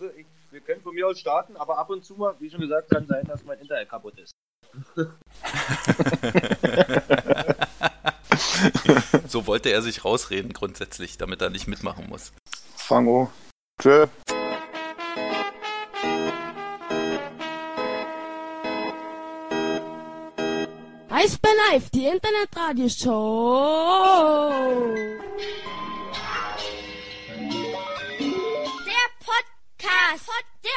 Also ich, wir können von mir aus starten, aber ab und zu mal, wie schon gesagt, kann sein, dass mein Internet kaputt ist. so wollte er sich rausreden grundsätzlich, damit er nicht mitmachen muss. Fang an. Tschö. Eisbär Live, die Internetradioshow. Podcast. Der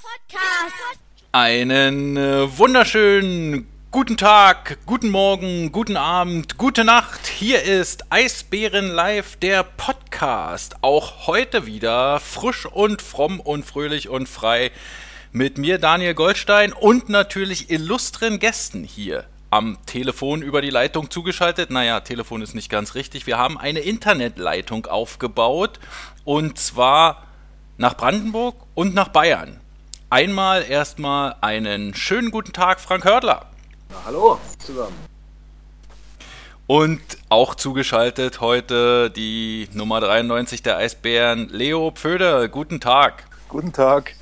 Podcast. Einen äh, wunderschönen guten Tag, guten Morgen, guten Abend, gute Nacht. Hier ist Eisbären Live, der Podcast. Auch heute wieder frisch und fromm und fröhlich und frei mit mir Daniel Goldstein und natürlich illustren Gästen hier am Telefon über die Leitung zugeschaltet. Naja, Telefon ist nicht ganz richtig. Wir haben eine Internetleitung aufgebaut und zwar nach Brandenburg und nach Bayern. Einmal erstmal einen schönen guten Tag, Frank Hördler. Na, hallo zusammen. Und auch zugeschaltet heute die Nummer 93 der Eisbären, Leo Pföder. Guten Tag. Guten Tag.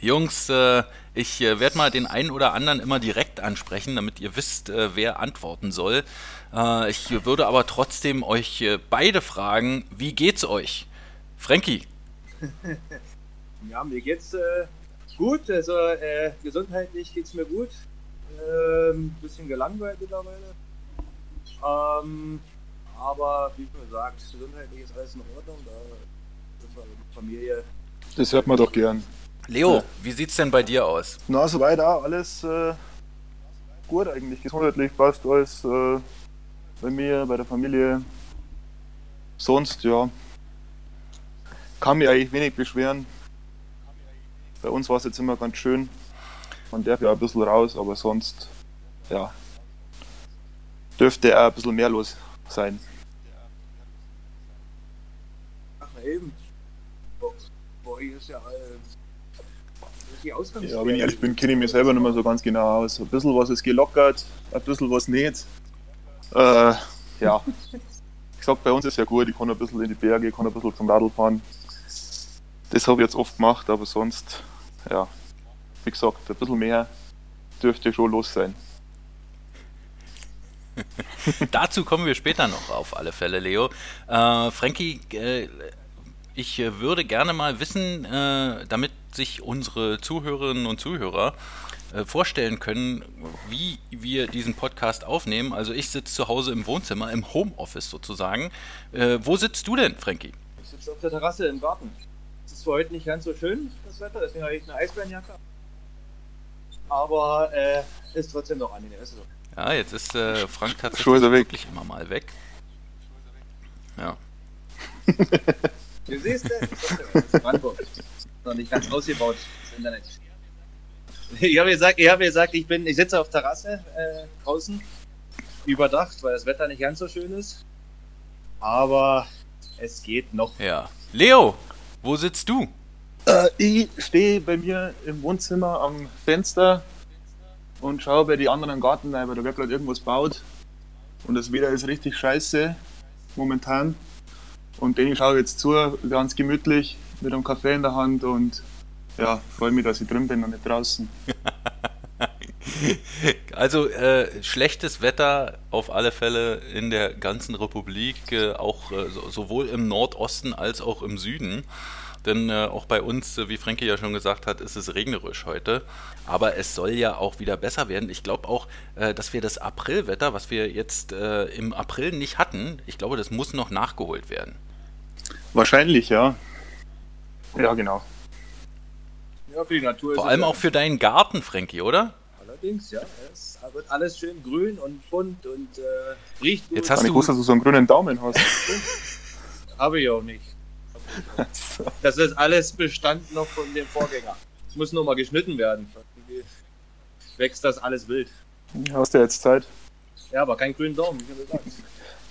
Jungs, äh, ich äh, werde mal den einen oder anderen immer direkt ansprechen, damit ihr wisst, äh, wer antworten soll. Ich würde aber trotzdem euch beide fragen, wie geht's euch? Frankie. ja, mir geht's äh, gut. Also äh, gesundheitlich geht's mir gut. Ein ähm, bisschen gelangweilt mittlerweile. Ähm, aber wie schon gesagt, gesundheitlich ist alles in Ordnung. Da ist die Familie. Das hört man doch gern. Leo, ja. wie sieht's denn bei dir aus? Na, soweit auch alles äh, gut eigentlich. Gesundheitlich passt alles äh, bei mir, bei der Familie. Sonst, ja, kann mich eigentlich wenig beschweren. Bei uns war es jetzt immer ganz schön. Man darf ja ein bisschen raus, aber sonst, ja, dürfte auch ein bisschen mehr los sein. Ach, eben. Boah, hier ist ja alles die? Ja, wenn ich ehrlich bin, kenne ich mich selber nicht mehr so ganz genau aus. Ein bisschen was ist gelockert, ein bisschen was nicht. Äh, ja. Ich sag, bei uns ist ja gut, ich kann ein bisschen in die Berge, ich kann ein bisschen zum Radl fahren. Das habe ich jetzt oft gemacht, aber sonst, ja, wie gesagt, ein bisschen mehr dürfte schon los sein. Dazu kommen wir später noch auf alle Fälle, Leo. Äh, Frankie, äh, ich würde gerne mal wissen, äh, damit sich unsere Zuhörerinnen und Zuhörer äh, vorstellen können, wie wir diesen Podcast aufnehmen. Also ich sitze zu Hause im Wohnzimmer, im Homeoffice sozusagen. Äh, wo sitzt du denn, Frankie? Ich sitze auf der Terrasse im Garten. Ist für heute nicht ganz so schön, das Wetter, deswegen habe ich eine Eisbärenjacke. Aber äh, ist trotzdem noch angenehm. Ist so. Ja, jetzt ist äh, Frank tatsächlich wirklich immer mal weg. Ja. du siehst, das ist Brandenburg noch nicht ganz ausgebaut, das Internet. Ich habe gesagt, ich, hab gesagt, ich, bin, ich sitze auf Terrasse äh, draußen, überdacht, weil das Wetter nicht ganz so schön ist. Aber es geht noch. Ja. Leo, wo sitzt du? Äh, ich stehe bei mir im Wohnzimmer am Fenster und schaue bei den anderen Garten rein, weil da wird gerade irgendwas baut. Und das Wetter ist richtig scheiße momentan. Und den schaue ich jetzt zu, ganz gemütlich mit einem Kaffee in der Hand und ja, freue mich, dass ich drin bin und nicht draußen. Also äh, schlechtes Wetter auf alle Fälle in der ganzen Republik, äh, auch äh, so, sowohl im Nordosten als auch im Süden. Denn äh, auch bei uns, äh, wie Frankie ja schon gesagt hat, ist es regnerisch heute. Aber es soll ja auch wieder besser werden. Ich glaube auch, äh, dass wir das Aprilwetter, was wir jetzt im April nicht hatten, ich glaube, das muss noch nachgeholt werden. Wahrscheinlich, ja. Ja, genau. Ja, für die Natur Vor allem auch für deinen Garten, Frankie, oder? Allerdings, ja. Es wird alles schön grün und bunt und äh, riecht gut. Jetzt hast du, gewusst, dass du so einen grünen Daumen hast. Habe ich auch nicht. Das ist alles Bestand noch von dem Vorgänger. Es muss nur mal geschnitten werden. Wächst das alles wild. Hast du jetzt Zeit? Ja, aber kein grünen Daumen, wie gesagt.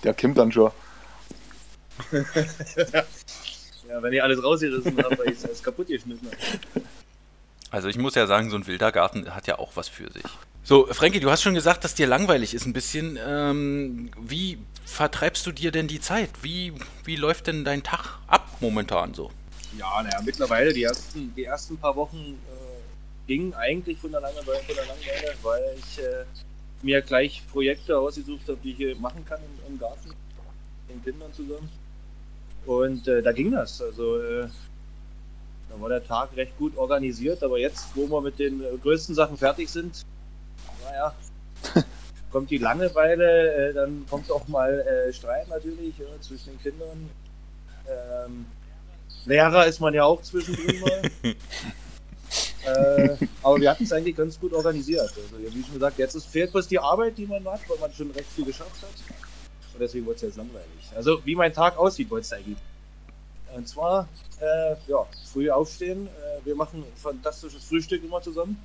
Der kommt dann schon. Ja, wenn ihr alles rausgerissen habt, weil ich es kaputt geschnitten habe. Also ich muss ja sagen, so ein wilder Garten hat ja auch was für sich. So, Frankie, du hast schon gesagt, dass dir langweilig ist ein bisschen. Ähm, wie vertreibst du dir denn die Zeit? Wie, wie läuft denn dein Tag ab momentan so? Ja, naja, mittlerweile die ersten, die ersten paar Wochen äh, gingen eigentlich von der Langeweile, von der Langeweile weil ich äh, mir gleich Projekte ausgesucht habe, die ich hier machen kann im, im Garten, mit den Kindern zusammen. Und äh, da ging das. Also äh, da war der Tag recht gut organisiert, aber jetzt, wo wir mit den äh, größten Sachen fertig sind, naja, kommt die Langeweile, äh, dann kommt auch mal äh, Streit natürlich ja, zwischen den Kindern. Ähm, Lehrer ist man ja auch zwischendrin mal. äh, aber wir hatten es eigentlich ganz gut organisiert. Also, wie schon gesagt, jetzt ist, fehlt bloß die Arbeit, die man macht, weil man schon recht viel geschafft hat. Und deswegen wird es jetzt langweilig. Also, wie mein Tag aussieht, wollte es eigentlich. Und zwar, äh, ja, früh aufstehen. Äh, wir machen ein fantastisches Frühstück immer zusammen.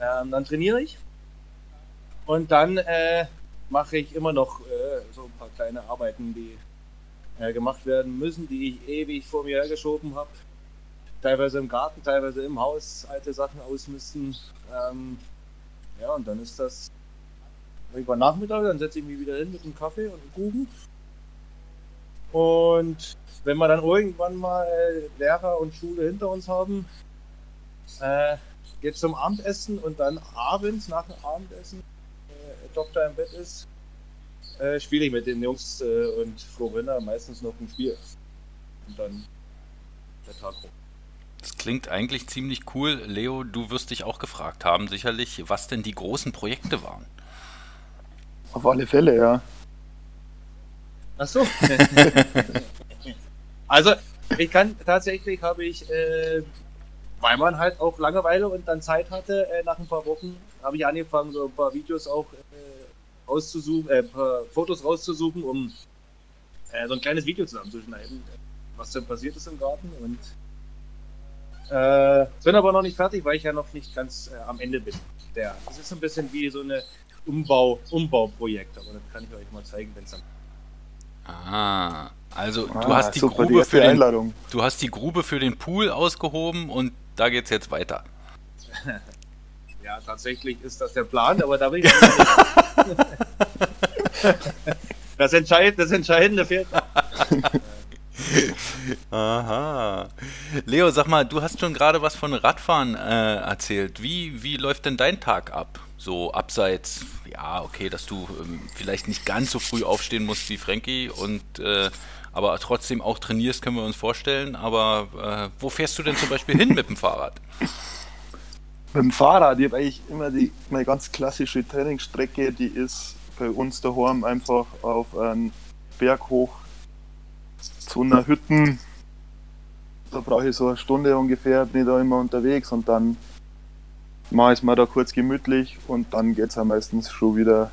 Ähm, dann trainiere ich. Und dann äh, mache ich immer noch äh, so ein paar kleine Arbeiten, die äh, gemacht werden müssen, die ich ewig vor mir hergeschoben habe. Teilweise im Garten, teilweise im Haus alte Sachen ausmisten. Ähm, ja, und dann ist das über Nachmittag, dann setze ich mich wieder hin mit einem Kaffee und einem Kuchen. Und wenn wir dann irgendwann mal äh, Lehrer und Schule hinter uns haben, äh, geht zum Abendessen und dann abends nach dem Abendessen, äh, Doktor im Bett ist, äh, spiele ich mit den Jungs äh, und Florina meistens noch ein Spiel. Und dann der Tag rum. Das klingt eigentlich ziemlich cool. Leo, du wirst dich auch gefragt haben, sicherlich, was denn die großen Projekte waren. Auf alle Fälle, ja. Ach so. also, ich kann tatsächlich, habe ich, äh, weil man halt auch Langeweile und dann Zeit hatte, äh, nach ein paar Wochen, habe ich angefangen, so ein paar Videos auch äh, auszusuchen, äh, paar Fotos rauszusuchen, um äh, so ein kleines Video zusammenzuschneiden, was denn passiert ist im Garten und äh, bin aber noch nicht fertig, weil ich ja noch nicht ganz äh, am Ende bin. Der, das ist ein bisschen wie so eine Umbau, Umbauprojekt, aber das kann ich euch mal zeigen, wenn es dann Ah, also du Ah, hast die super, die Grube erste für den, Einladung. du hast die Grube für den Pool ausgehoben und da geht's jetzt weiter. Ja, tatsächlich ist das der Plan, aber da will ich das, Entscheid das Entscheidende fehlt. Aha. Leo, sag mal, du hast schon gerade was von Radfahren äh, erzählt. Wie, wie läuft denn dein Tag ab? So abseits, ja, okay, dass du ähm, vielleicht nicht ganz so früh aufstehen musst wie Frankie und äh, aber trotzdem auch trainierst, können wir uns vorstellen. Aber äh, wo fährst du denn zum Beispiel hin mit dem Fahrrad? Mit dem Fahrrad, ich habe eigentlich immer die meine ganz klassische Trainingsstrecke, die ist bei uns daheim einfach auf einen Berg hoch zu einer Hütte. Da brauche ich so eine Stunde ungefähr, bin ich da immer unterwegs und dann mache ich es mir da kurz gemütlich und dann geht es ja meistens schon wieder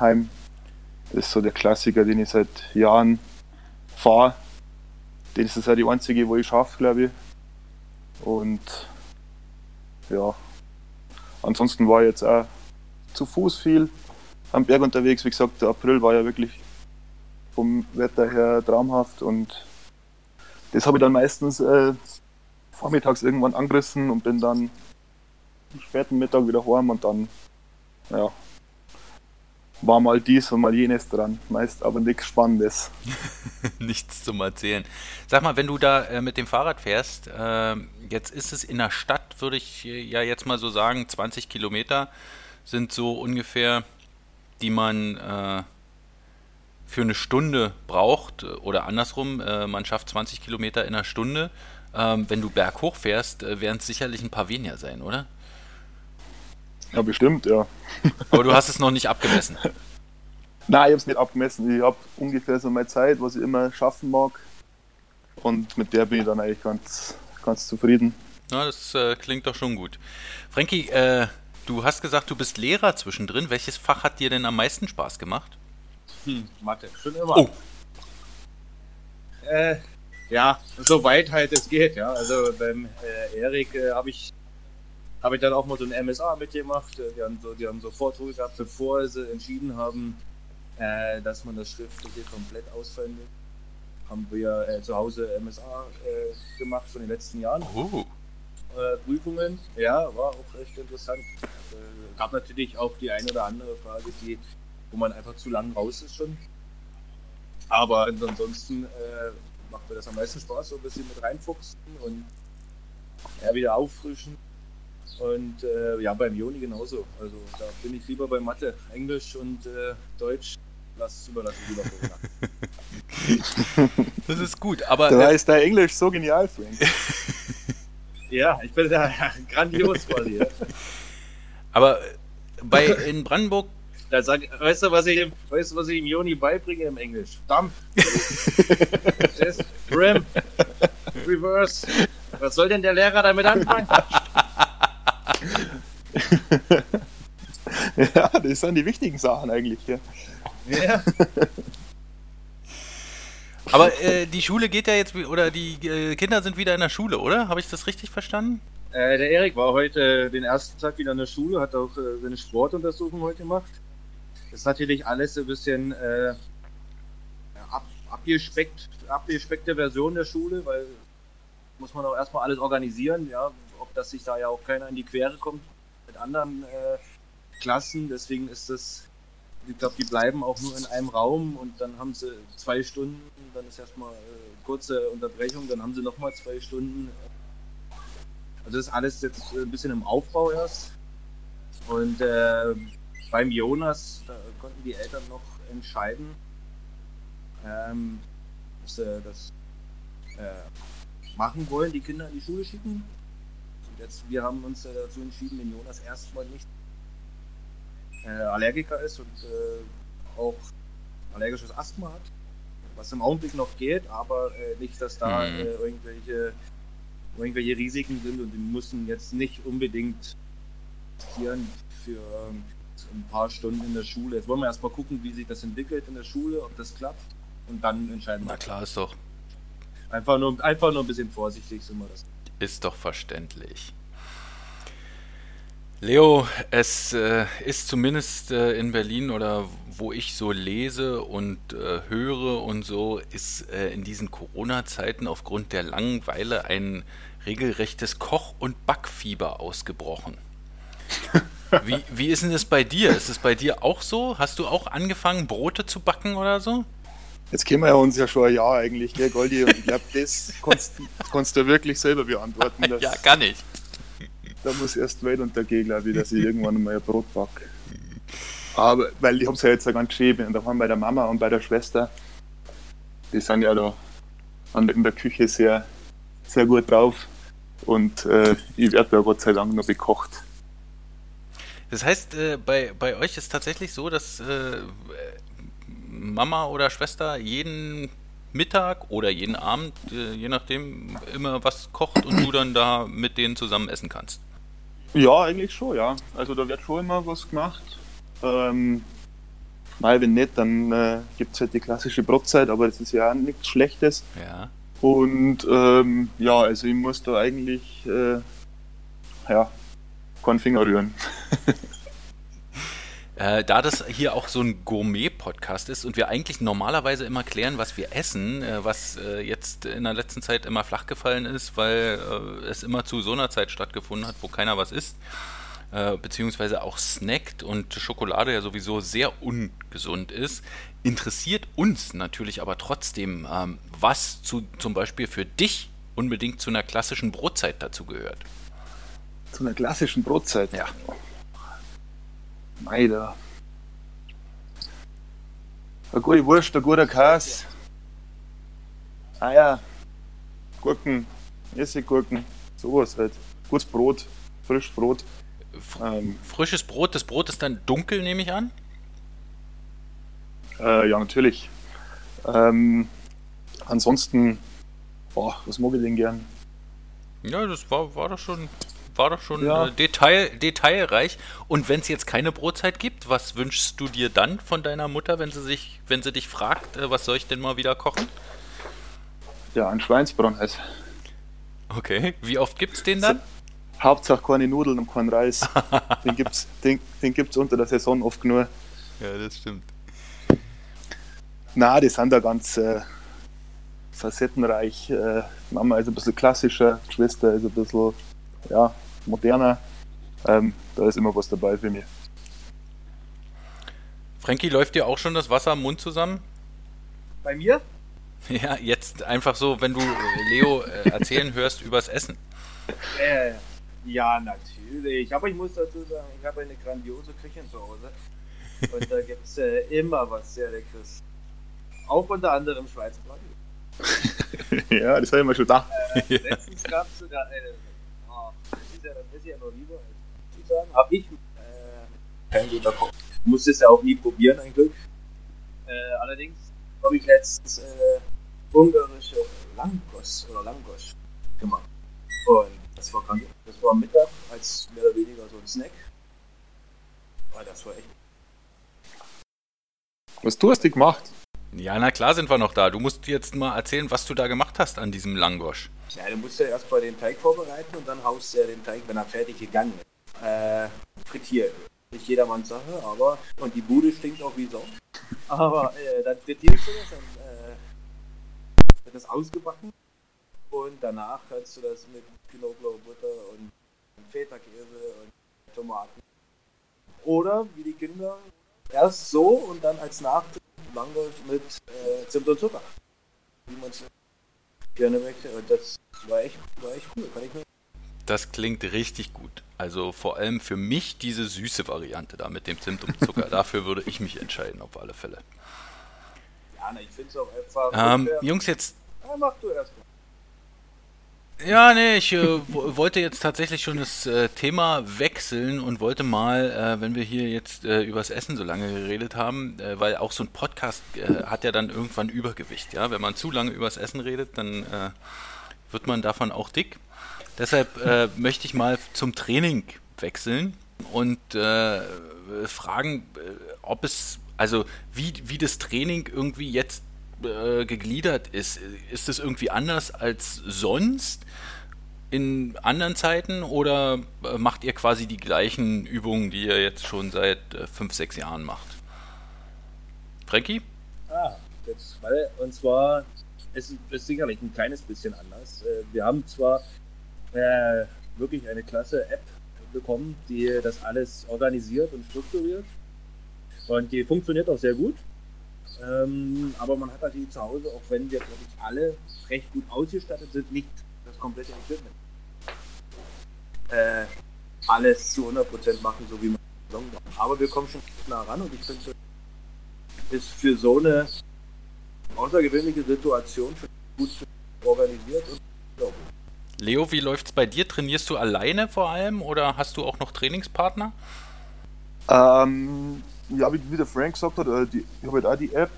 heim. Das ist so der Klassiker, den ich seit Jahren fahre. Das ist ja die einzige, wo ich schaffe, glaube ich. Und ja, ansonsten war ich jetzt auch zu Fuß viel am Berg unterwegs. Wie gesagt, der April war ja wirklich vom Wetter her traumhaft und das habe ich dann meistens äh, vormittags irgendwann angerissen und bin dann am späten Mittag wieder heim und dann ja, war mal dies und mal jenes dran. Meist aber nichts Spannendes. Nichts zum Erzählen. Sag mal, wenn du da äh, mit dem Fahrrad fährst, äh, jetzt ist es in der Stadt, würde ich äh, ja jetzt mal so sagen, 20 Kilometer sind so ungefähr, die man äh, für eine Stunde braucht äh, oder andersrum, äh, man schafft 20 Kilometer in einer Stunde. Ähm, wenn du berghoch fährst, äh, werden es sicherlich ein paar weniger sein, oder? Ja, bestimmt, ja. Aber du hast es noch nicht abgemessen. Nein, ich habe es nicht abgemessen. Ich habe ungefähr so meine Zeit, was ich immer schaffen mag. Und mit der bin ich dann eigentlich ganz, ganz zufrieden. Na, das äh, klingt doch schon gut. Frankie, äh, du hast gesagt, du bist Lehrer zwischendrin. Welches Fach hat dir denn am meisten Spaß gemacht? Hm, Mathe, schon immer. Oh. Äh, ja, soweit halt es geht, ja. Also beim äh, Erik äh, habe ich habe ich dann auch mal so ein MSA mitgemacht. Äh, Die haben so, die haben so Vorträge gehabt, bevor sie entschieden haben, äh, dass man das Schriftliche komplett ausfallen will. Haben wir äh, zu Hause MSA äh, gemacht von den letzten Jahren. Oh. äh, Prüfungen. Ja, war auch recht interessant. Äh, gab natürlich auch die eine oder andere Frage, die, wo man einfach zu lang raus ist schon. Aber ansonsten äh, macht mir das am meisten Spaß, so ein bisschen mit reinfuchsen und ja, wieder auffrischen. Und äh, ja, beim Joni genauso. Also da bin ich lieber bei Mathe, Englisch und äh, Deutsch. Lass überlassen lieber Corona. Das ist gut, aber Da äh, ist dein Englisch so genial, Frank. ja, ich bin da grandios quasi. Ja. aber bei in Brandenburg Da sag, weißt du, was ich, weißt du, was ich dem Joni beibringe im Englisch? Dump. Just Rim. Reverse. Was soll denn der Lehrer damit anfangen? ja, das sind die wichtigen Sachen eigentlich. Ja. Ja. Aber äh, die Schule geht ja jetzt, wie- oder die äh, Kinder sind wieder in der Schule, oder? Habe ich das richtig verstanden? Äh, der Erik war heute den ersten Tag wieder in der Schule, hat auch äh, seine Sportuntersuchung heute gemacht. Ist natürlich alles ein bisschen äh, ab, abgespeckt, abgespeckte Version der Schule, weil muss man auch erstmal alles organisieren, ja, ob das sich da ja auch keiner in die Quere kommt mit anderen äh, Klassen. Deswegen ist das, ich glaube, die bleiben auch nur in einem Raum und dann haben sie zwei Stunden, dann ist erstmal äh, kurze Unterbrechung, dann haben sie nochmal zwei Stunden. Also das ist alles jetzt ein bisschen im Aufbau erst. Und äh, beim Jonas, da konnten die Eltern noch entscheiden, ähm, dass sie das äh, machen wollen, die Kinder in die Schule schicken. Und jetzt, wir haben uns äh, dazu entschieden, den Jonas erstmal nicht äh, Allergiker ist und äh, auch allergisches Asthma hat, was im Augenblick noch geht, aber äh, nicht, dass da Mhm. äh, irgendwelche, irgendwelche Risiken sind und die müssen jetzt nicht unbedingt für ähm, ein paar Stunden in der Schule. Jetzt wollen wir erstmal gucken, wie sich das entwickelt in der Schule, ob das klappt und dann entscheiden Na wir. klar, ist doch, Einfach nur, einfach nur ein bisschen vorsichtig sind wir das. ist doch verständlich. Leo, es äh, ist zumindest äh, in Berlin oder wo ich so lese und äh, höre und so, ist äh, in diesen Corona-Zeiten aufgrund der Langeweile ein regelrechtes Koch- und Backfieber ausgebrochen. Wie, wie ist denn das bei dir? Ist es bei dir auch so? Hast du auch angefangen, Brote zu backen oder so? Jetzt kennen wir ja uns ja schon ein Jahr eigentlich, gell, Goldi? Und ich glaube, das kannst, kannst du wirklich selber beantworten. Ja, kann ich. Da muss erst Welt untergehen, glaube ich, dass ich irgendwann mal ein Brot backe. Aber, weil ich habe es ja jetzt ja ganz geschrieben, daheim bei der Mama und bei der Schwester, die sind ja da an, in der Küche sehr, sehr gut drauf. Und äh, ich werde ja Gott sei Dank noch bekocht. Das heißt, äh, bei, bei euch ist tatsächlich so, dass äh, Mama oder Schwester jeden Mittag oder jeden Abend, äh, je nachdem, immer was kocht und du dann da mit denen zusammen essen kannst. Ja, eigentlich schon, ja. Also da wird schon immer was gemacht. Ähm, mal wenn nicht, dann äh, gibt es halt die klassische Brotzeit, aber das ist ja nichts Schlechtes. Ja. Und ähm, ja, also ich muss da eigentlich äh, ja, keinen Finger rühren. Äh, da das hier auch so ein Gourmet-Podcast ist und wir eigentlich normalerweise immer klären, was wir essen, äh, was äh, jetzt in der letzten Zeit immer flach gefallen ist, weil äh, es immer zu so einer Zeit stattgefunden hat, wo keiner was isst, äh, beziehungsweise auch snackt und Schokolade ja sowieso sehr ungesund ist, interessiert uns natürlich aber trotzdem, ähm, was zu, zum Beispiel für dich unbedingt zu einer klassischen Brotzeit dazu gehört. Zu einer klassischen Brotzeit. Ja. Mei, da. Eine gute Wurst, ein guter Käse. Eier, Gurken, Essiggurken, sowas halt. Gutes Brot, frisches Brot. Ähm, Frisches Brot, das Brot ist dann dunkel, nehme ich an. Äh, ja, natürlich. Ähm, ansonsten, boah, was mag ich denn gern? Ja, das war, war doch schon, war doch schon Ja. äh, Detail, detailreich. Und wenn es jetzt keine Brotzeit gibt, was wünschst du dir dann von deiner Mutter, wenn sie sich, wenn sie dich fragt, äh, was soll ich denn mal wieder kochen? Ja, ein Schweinsbraten halt. Okay. Wie oft gibt's den dann? Hauptsache keine Nudeln und kein Reis. den gibt's, den, den gibt's unter der Saison oft genug. Ja, das stimmt. Na, die sind da ganz äh, facettenreich. Äh, Mama ist ein bisschen klassischer, Schwester ist ein bisschen ja, moderner. Ähm, da ist immer was dabei für mich. Frankie, läuft dir auch schon das Wasser am Mund zusammen? Bei mir? Ja, jetzt einfach so, wenn du äh, Leo äh, erzählen hörst übers Essen. Äh, ja, natürlich. Aber ich muss dazu sagen, ich habe eine grandiose Küche zu Hause. Und da gibt es äh, immer was sehr Leckeres. Auch unter anderem Schweizer Braten. ja, das habe ich mir schon gedacht. Äh, letztens gab es sogar eine. Ist ja, noch lieber. als zu sagen, habe ich äh, kein. Muss es ja auch nie probieren, ein Glück. Äh, allerdings habe ich letztens äh, ungarische Langos oder Langosch gemacht. Und das war krank. Das war Mittag als mehr oder weniger so ein Snack. Aber das war echt. Was du hast du gemacht? Ja, na klar sind wir noch da. Du musst jetzt mal erzählen, was du da gemacht hast an diesem Langosch. Ja, du musst ja erst mal den Teig vorbereiten und dann haust du ja den Teig, wenn er fertig gegangen ist. Äh, frittieren. Nicht jedermanns Sache, aber. Und die Bude stinkt auch wie Sau. Aber äh, dann frittierst du das, dann äh, wird das ausgebacken. Und danach kannst du das mit Knoblauchbutter und Feta-Käse und Tomaten. Oder wie die Kinder erst so und dann als Nachtisch Langosch mit äh, Zimt und Zucker. Wie man es gerne möchte. Und das war echt, war echt cool. Kann ich mir Das klingt richtig gut. Also vor allem für mich diese süße Variante da mit dem Zimt und Zucker. Dafür würde ich mich entscheiden, auf alle Fälle. Ja, na, ich finde es auch einfach. Ähm. Jungs, jetzt ja, mach du erst mal. Ja, nee, ich äh, wo- wollte jetzt tatsächlich schon das äh, Thema wechseln und wollte mal, äh, wenn wir hier jetzt äh, übers Essen so lange geredet haben, äh, weil auch so ein Podcast äh, hat ja dann irgendwann Übergewicht, ja. Wenn man zu lange übers Essen redet, dann äh, wird man davon auch dick. Deshalb möchte ich mal zum Training wechseln und fragen, ob es, also wie, wie das Training irgendwie jetzt äh, gegliedert ist. Ist es irgendwie anders als sonst in anderen Zeiten oder äh, macht ihr quasi die gleichen Übungen, die ihr jetzt schon seit äh, fünf, sechs Jahren macht? Frankie? Ah, jetzt, weil, und zwar, es ist, ist sicherlich ein kleines bisschen anders. Äh, Wir haben zwar äh, wirklich eine klasse App bekommen, die das alles organisiert und strukturiert. Und die funktioniert auch sehr gut. Ähm, aber man hat natürlich zu Hause, auch wenn wir glaube ich alle recht gut ausgestattet sind, nicht das komplette Equipment. Äh, alles zu 100% machen, so wie man es macht. Aber wir kommen schon nah ran und ich finde, ist für so eine außergewöhnliche Situation schon gut organisiert und glaub ich. Leo, wie läuft's bei dir? Trainierst du alleine vor allem oder hast du auch noch Trainingspartner? Ähm, ja, wie, wie der Frank gesagt hat, äh, die, ich habe halt auch die App.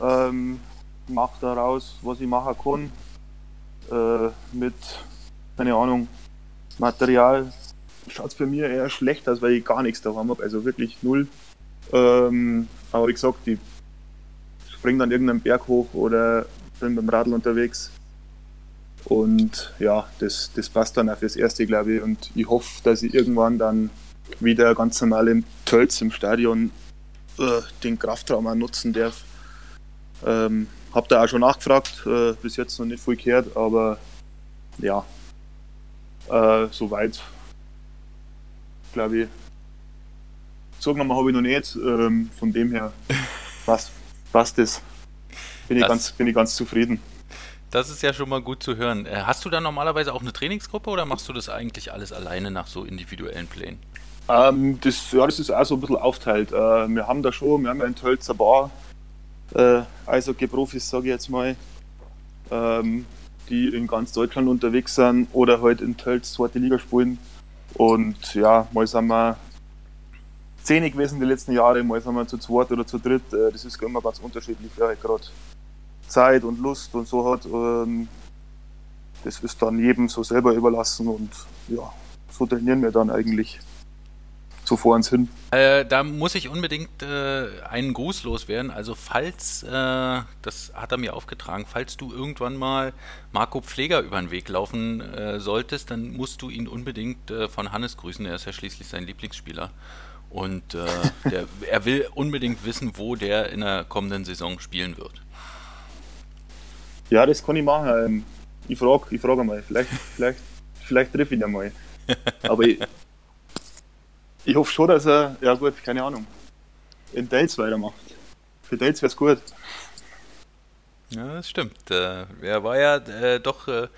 Ähm, mache daraus, was ich machen kann. Äh, mit, keine Ahnung, Material schaut es bei mir eher schlecht aus, weil ich gar nichts daheim habe, also wirklich null. Ähm, aber wie gesagt, ich springe dann irgendeinen Berg hoch oder bin beim Radl unterwegs. Und ja, das, das passt dann auch fürs Erste, glaube ich. Und ich hoffe, dass ich irgendwann dann wieder ganz normal im Tölz im Stadion äh, den Kraftraum auch nutzen darf. Ähm, hab da auch schon nachgefragt, äh, bis jetzt noch nicht viel gehört, aber ja, äh, soweit glaube ich. Sagen habe ich noch nicht, ähm, von dem her passt, passt das. Bin ich, Das- ganz, bin ich ganz zufrieden. Das ist ja schon mal gut zu hören. Äh, Hast du da normalerweise auch eine Trainingsgruppe oder machst du das eigentlich alles alleine nach so individuellen Plänen? Ähm, das, ja, das ist auch so ein bisschen aufteilt. Äh, wir haben da schon, wir haben ja in Tölzer Bar äh, Eishockey-Profis, sage ich jetzt mal, ähm, die in ganz Deutschland unterwegs sind oder halt in Tölz zweite Liga spielen. Und ja, mal sind wir zehn gewesen die letzten Jahre, mal sind wir zu zweit oder zu dritt. Äh, das ist immer ganz unterschiedlich, wer halt gerade Zeit und Lust und so hat. Ähm, das ist dann jedem so selber überlassen und ja, so trainieren wir dann eigentlich so vor uns hin. Äh, da muss ich unbedingt äh, einen Gruß loswerden. Also falls, äh, das hat er mir aufgetragen, falls du irgendwann mal Marco Pfleger über den Weg laufen äh, solltest, dann musst du ihn unbedingt äh, von Hannes grüßen. Er ist ja schließlich sein Lieblingsspieler. Und äh, der, er will unbedingt wissen, wo der in der kommenden Saison spielen wird. Ja, das kann ich machen. Ähm, Ich frage ich frag mal, vielleicht, vielleicht, vielleicht treffe ich ihn einmal. Aber ich, ich hoffe schon, dass er, ja gut, keine Ahnung, in Dales weitermacht. Für Dales wäre es gut. Ja, das stimmt. Äh, er war ja äh, doch äh,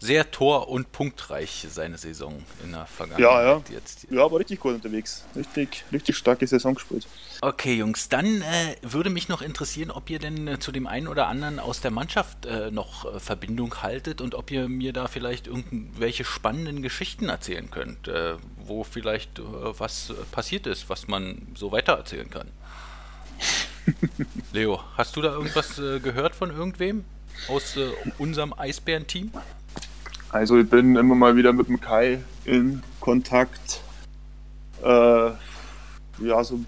sehr tor- und punktreich seine Saison in der Vergangenheit. Ja, ja. Jetzt. Ja, aber richtig gut unterwegs. Richtig, richtig starke Saison gespielt. Okay, Jungs, dann äh, würde mich noch interessieren, ob ihr denn äh, zu dem einen oder anderen aus der Mannschaft äh, noch äh, Verbindung haltet und ob ihr mir da vielleicht irgendwelche spannenden Geschichten erzählen könnt, äh, wo vielleicht äh, was passiert ist, was man so weitererzählen kann. Leo, hast du da irgendwas gehört von irgendwem aus unserem Eisbären-Team? Also ich bin immer mal wieder mit dem Kai in Kontakt. Äh, ja, so,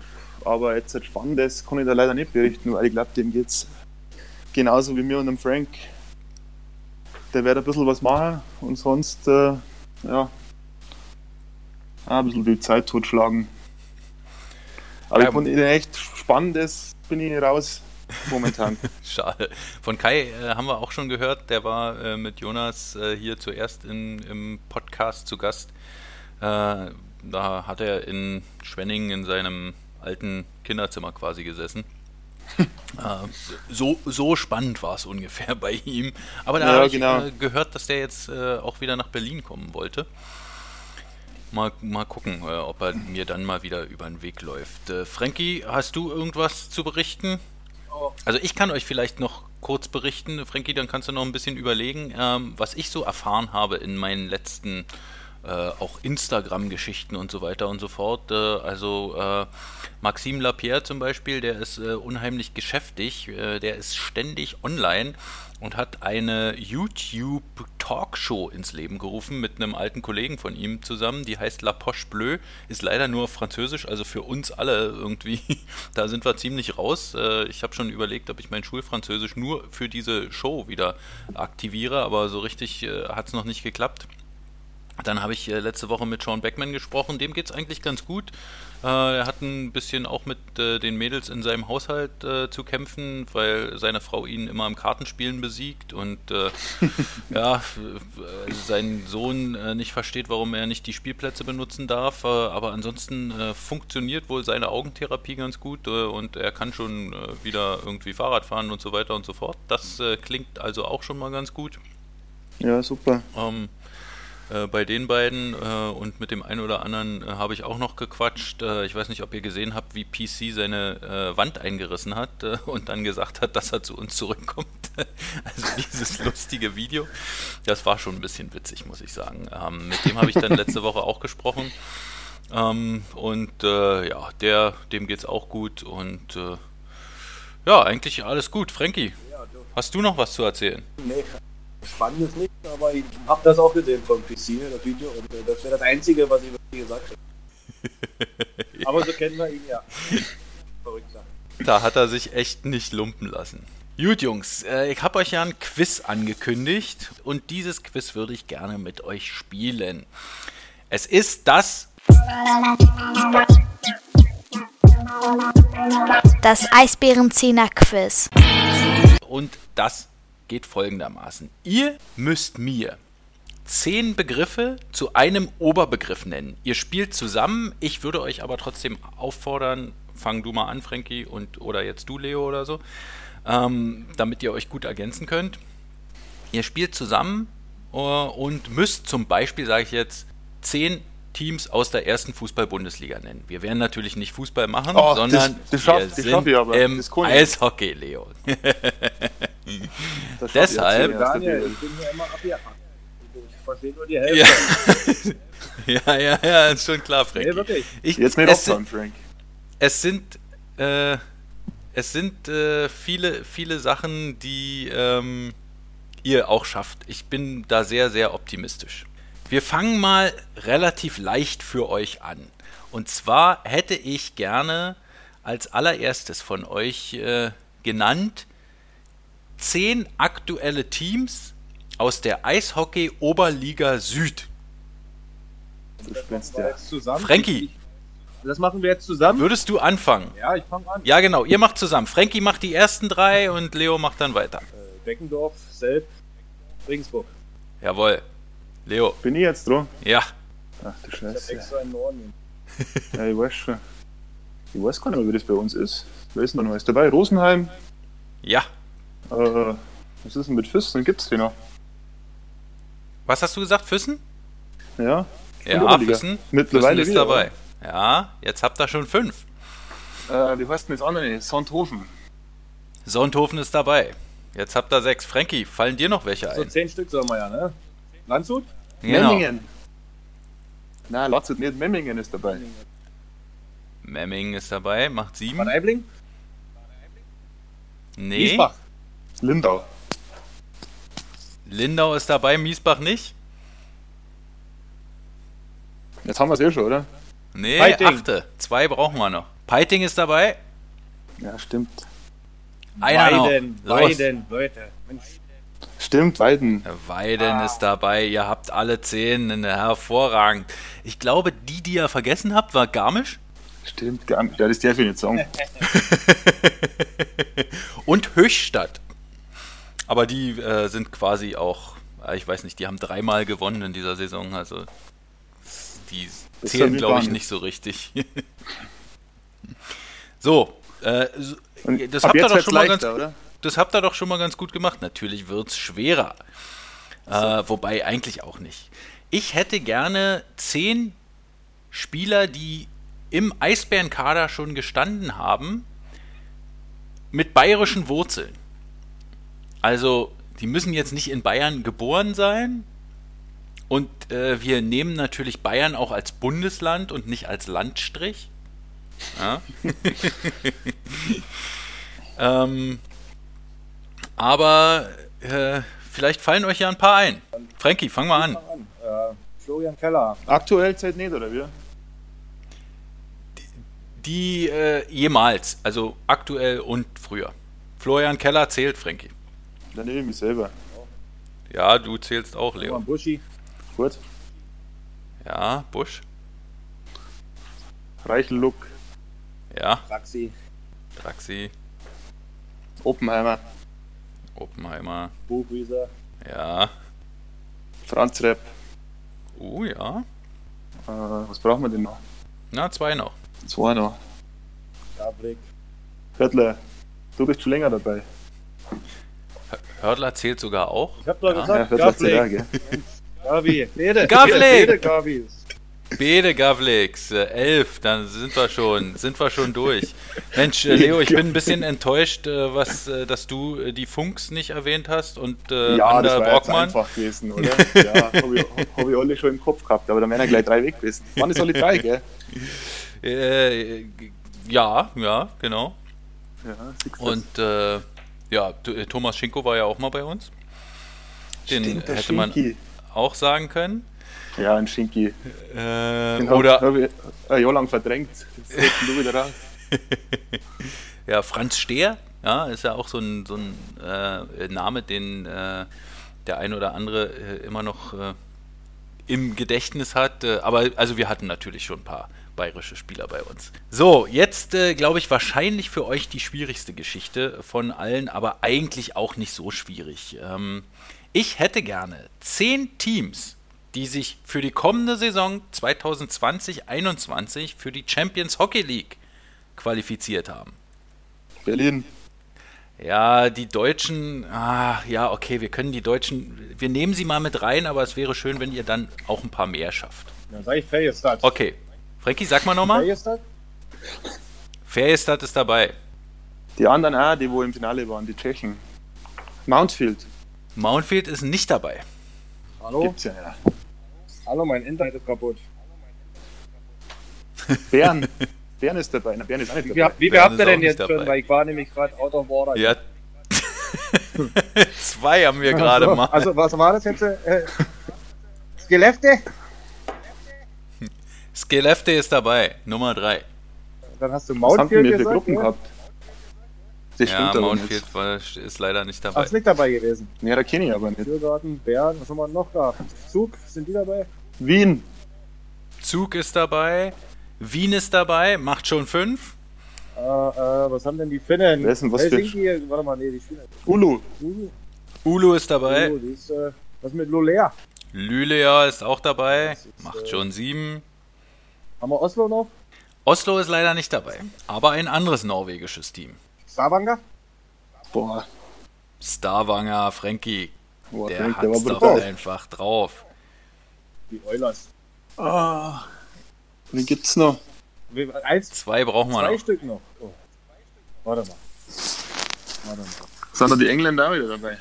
aber jetzt etwas Spannendes kann ich da leider nicht berichten, weil ich glaube, dem geht's genauso wie mir und dem Frank. Der wird ein bisschen was machen und sonst, äh, ja, ein bisschen die Zeit totschlagen. Aber Ja, ich konnte echt Spannendes bin ich raus momentan. Schade. Von Kai äh, haben wir auch schon gehört, der war äh, mit Jonas äh, hier zuerst in, im Podcast zu Gast. Äh, da hat er in Schwenningen in seinem alten Kinderzimmer quasi gesessen. äh, so, so spannend war es ungefähr bei ihm. Aber da Ja, habe ich genau. äh, gehört, dass der jetzt auch wieder nach Berlin kommen wollte. Mal, mal gucken, ob er mir dann mal wieder über den Weg läuft. Frankie, hast du irgendwas zu berichten? Also ich kann euch vielleicht noch kurz berichten, Frankie, dann kannst du noch ein bisschen überlegen, ähm, was ich so erfahren habe in meinen letzten äh, auch Instagram-Geschichten und so weiter und so fort. Äh, also äh, Maxime Lapierre zum Beispiel, der ist äh, unheimlich geschäftig, äh, der ist ständig online und hat eine YouTube-Talkshow ins Leben gerufen mit einem alten Kollegen von ihm zusammen, die heißt La Poche Bleue, ist leider nur Französisch, also für uns alle irgendwie, da sind wir ziemlich raus. Äh, ich habe schon überlegt, ob ich mein Schulfranzösisch nur für diese Show wieder aktiviere, aber so richtig hat es noch nicht geklappt. Dann habe ich äh, letzte Woche mit Sean Beckman gesprochen, dem geht es eigentlich ganz gut. Äh, er hat ein bisschen auch mit äh, den Mädels in seinem Haushalt zu kämpfen, weil seine Frau ihn immer im Kartenspielen besiegt und ja, sein Sohn nicht versteht, warum er nicht die Spielplätze benutzen darf. Aber ansonsten funktioniert wohl seine Augentherapie ganz gut und er kann schon wieder irgendwie Fahrrad fahren und so weiter und so fort. Das klingt also auch schon mal ganz gut. ja, super. Ähm, äh, bei den beiden äh, und mit dem einen oder anderen äh, habe ich auch noch gequatscht. Äh, ich weiß nicht, ob ihr gesehen habt, wie PC seine äh, Wand eingerissen hat und dann gesagt hat, dass er zu uns zurückkommt. also dieses lustige Video. Das war schon ein bisschen witzig, muss ich sagen. Ähm, mit dem habe ich dann letzte Woche auch gesprochen. Ähm, und ja, der, dem geht's auch gut und ja, eigentlich alles gut. Frankie, hast du noch was zu erzählen? Nee, spannendes nicht, aber ich habe das auch gesehen von PC, das Video, und äh, das wäre das Einzige, was ich wirklich gesagt habe. Aber so kennen wir ihn ja. Verrückter. Da hat er sich echt nicht lumpen lassen. Gut, Jungs, äh, ich habe euch ja ein Quiz angekündigt und dieses Quiz würde ich gerne mit euch spielen. Es ist das Das Eisbärenzehner-Quiz. und das geht folgendermaßen. Ihr müsst mir zehn Begriffe zu einem Oberbegriff nennen. Ihr spielt zusammen, ich würde euch aber trotzdem auffordern, fang du mal an, Frankie, und, oder jetzt du, Leo, oder so, ähm, damit ihr euch gut ergänzen könnt. Ihr spielt zusammen äh, und müsst zum Beispiel, sage ich jetzt, zehn Teams aus der ersten Fußball-Bundesliga nennen. Wir werden natürlich nicht Fußball machen, Oh, sondern das- das wir das sind ich aber. im ich. Eishockey, Leo. Das Deshalb- Daniel, ich bin ja immer abgehakt. Ich verstehe nur die Ja. Hälfte. ja, ja, ja, ist schon klar, Frankie. Nee, wirklich. Ich, Jetzt nicht aufhören, Frank. es sind, äh, es sind äh, viele, viele Sachen, die ähm, ihr auch schafft. Ich bin da sehr, sehr optimistisch. Wir fangen mal relativ leicht für euch an. Und zwar hätte ich gerne als allererstes von euch äh, genannt zehn aktuelle Teams aus der Eishockey Oberliga Süd. Du spinnst ja. jetzt zusammen. Frankie, Das machen wir jetzt zusammen. würdest du anfangen? Ja, ich fange an. Ja, genau. Ihr macht zusammen. Frankie macht die ersten drei und Leo macht dann weiter. Äh, Beckendorf, Selb, Regensburg. Jawohl. Leo. Bin ich jetzt dran? Ja. Ach du Ich Scheiße. habe extra einen Norden. Ja, ich weiß schon. Ich weiß gar nicht mehr, wie das bei uns ist. Wer ist denn da noch alles dabei? Rosenheim? Ja. Äh, was ist denn mit Füssen? Gibt's die noch? Was hast du gesagt, Füssen? Ja? Ja. Füssen. Mittlerweile Füssen ist wieder, dabei. Ja, jetzt habt ihr schon fünf. Äh, wie heißt denn das andere? Sonthofen. Sonthofen ist dabei. Jetzt habt ihr sechs. Frankie, fallen dir noch welche So ein? zehn Stück sollen wir ja, ne? Landshut? Genau. Memmingen. Na, Latzet nicht, Memmingen ist dabei. Memmingen ist dabei, macht sieben. Bad Aibling? Nee. Miesbach. Lindau. Lindau ist dabei, Miesbach nicht. Jetzt haben wir es eh schon, oder? Nee, Peiting. achte. Zwei brauchen wir noch. Peiting ist dabei. Ja, stimmt. Einer noch. Weiden, Los. Weiden, Leute. Mensch, Stimmt, Weiden. Weiden ist dabei. Ihr habt alle zehn. Hervorragend. Ich glaube, die, die ihr vergessen habt, war Garmisch Stimmt, gar nicht. Ja, das darf ich nicht sagen. und Höchstadt. Aber die äh, sind quasi auch, äh, ich weiß nicht, die haben dreimal gewonnen in dieser Saison. Also die Das zählen, glaube ich, nicht so richtig. so, äh, so das ab habt ihr doch schon mal ganz oder? Das habt ihr doch schon mal ganz gut gemacht. Natürlich wird's schwerer. Äh, wobei eigentlich auch nicht. Ich hätte gerne zehn Spieler, die im Eisbärenkader schon gestanden haben, mit bayerischen Wurzeln. Also, die müssen jetzt nicht in Bayern geboren sein. Und äh, wir nehmen natürlich Bayern auch als Bundesland und nicht als Landstrich. Ja. ähm, aber äh, vielleicht fallen euch ja ein paar ein. Frankie, fang mal an. Äh, Florian Keller. Aktuell zählt nicht, oder wie? Die äh, jemals, also aktuell und früher. Florian Keller zählt, Frankie. Dann nehme ich mich selber. Ja, du zählst auch, Leo. Roman Buschi. Gut. Ja, Busch. Reichel Look. Ja, Raxi. Draxi, Oppenheimer. Oppenheimer. Buchwieser. Ja. Franz Repp. Uh, ja. Äh, was brauchen wir denn noch? Na, zwei noch. Zwei noch. Gablik. Hörtler. Du bist schon länger dabei. Hördler zählt sogar auch. Ich hab doch Ja, Ja, gesagt, Gablik. gell? Gabi. Bede. Gablik. Bede, Gabi. Bede Gavlix, äh, elf, dann sind wir schon, sind wir schon durch. Mensch, äh, Leo, ich bin ein bisschen enttäuscht, äh, was, äh, dass du äh, die Funks nicht erwähnt hast und äh, Ja, Ander das war jetzt einfach gewesen, oder? ja, habe ich, hab ich alle schon im Kopf gehabt, aber dann wären ja gleich drei weg gewesen. Waren es alle drei, gell? Äh, ja, ja, genau. Ja. Und äh, ja, äh, Thomas Schinko war ja auch mal bei uns. Den Stimmt, hätte man Schinki. auch sagen können. Ja, ein Schinki. Äh, Den oder habe ich ein Jahr lang verdrängt. Jetzt du wieder raus. Ja, Franz Stehr, ja, ist ja auch so ein, so ein äh, Name, den äh, der ein oder andere äh, immer noch äh, im Gedächtnis hat. Aber also wir hatten natürlich schon ein paar bayerische Spieler bei uns. So, jetzt äh, glaube ich wahrscheinlich für euch die schwierigste Geschichte von allen, aber eigentlich auch nicht so schwierig. Ähm, ich hätte gerne zehn Teams, die sich für die kommende Saison 2020-21 für die Champions Hockey League qualifiziert haben. Berlin. Ja, die Deutschen, ah, ja, okay, wir können die Deutschen, wir nehmen sie mal mit rein, aber es wäre schön, wenn ihr dann auch ein paar mehr schafft. Dann sag ich Färjestad. Okay, Frankie, sag mal nochmal. Färjestad? Färjestad ist dabei. Die anderen auch, die wo im Finale waren, die Tschechen. Mountfield. Mountfield ist nicht dabei. Hallo? Gibt's ja, ja. Hallo, mein Internet ist kaputt. Bern. Bern ist dabei. Na, Bern ist auch nicht Wie, dabei. wie Bern habt ihr denn jetzt dabei. schon? Weil ich war nämlich gerade out of water. Ja. Zwei haben wir gerade also, mal. Also, was war das jetzt? Äh, Skelefte? Skelefte ist dabei, Nummer drei. Dann hast du Was haben Mountfield wir für Gruppen ja? gehabt? Das Ja, Mountfield war, ist leider nicht Ach, dabei. ist nicht dabei gewesen. Nee, da kenne ich aber nicht. Tiergarten, Bern, was haben wir noch gehabt? Zug, sind die dabei? Wien. Zug ist dabei. Wien ist dabei, macht schon fünf. Äh, äh, was haben denn die Finnen? Wer ist denn was für- Helsinki, warte mal, nee, die Finnen. Ulu. Ulu, Ulu ist dabei. Ulu, die ist, äh, was mit Lolea? Lülea ist auch dabei, ist, macht äh, schon sieben. Haben wir Oslo noch? Oslo ist leider nicht dabei, aber ein anderes norwegisches Team. Stavanger? Boah. Starwanger, Frankie, Boah, der Frank, hat's war doch einfach drauf. Die Eulers. Ah, wen gibt's noch? Wie- Eins, Zwei brauchen wir zwei noch. Stück noch. Oh. Warte mal. Warte mal. Sind da die Engländer wieder dabei?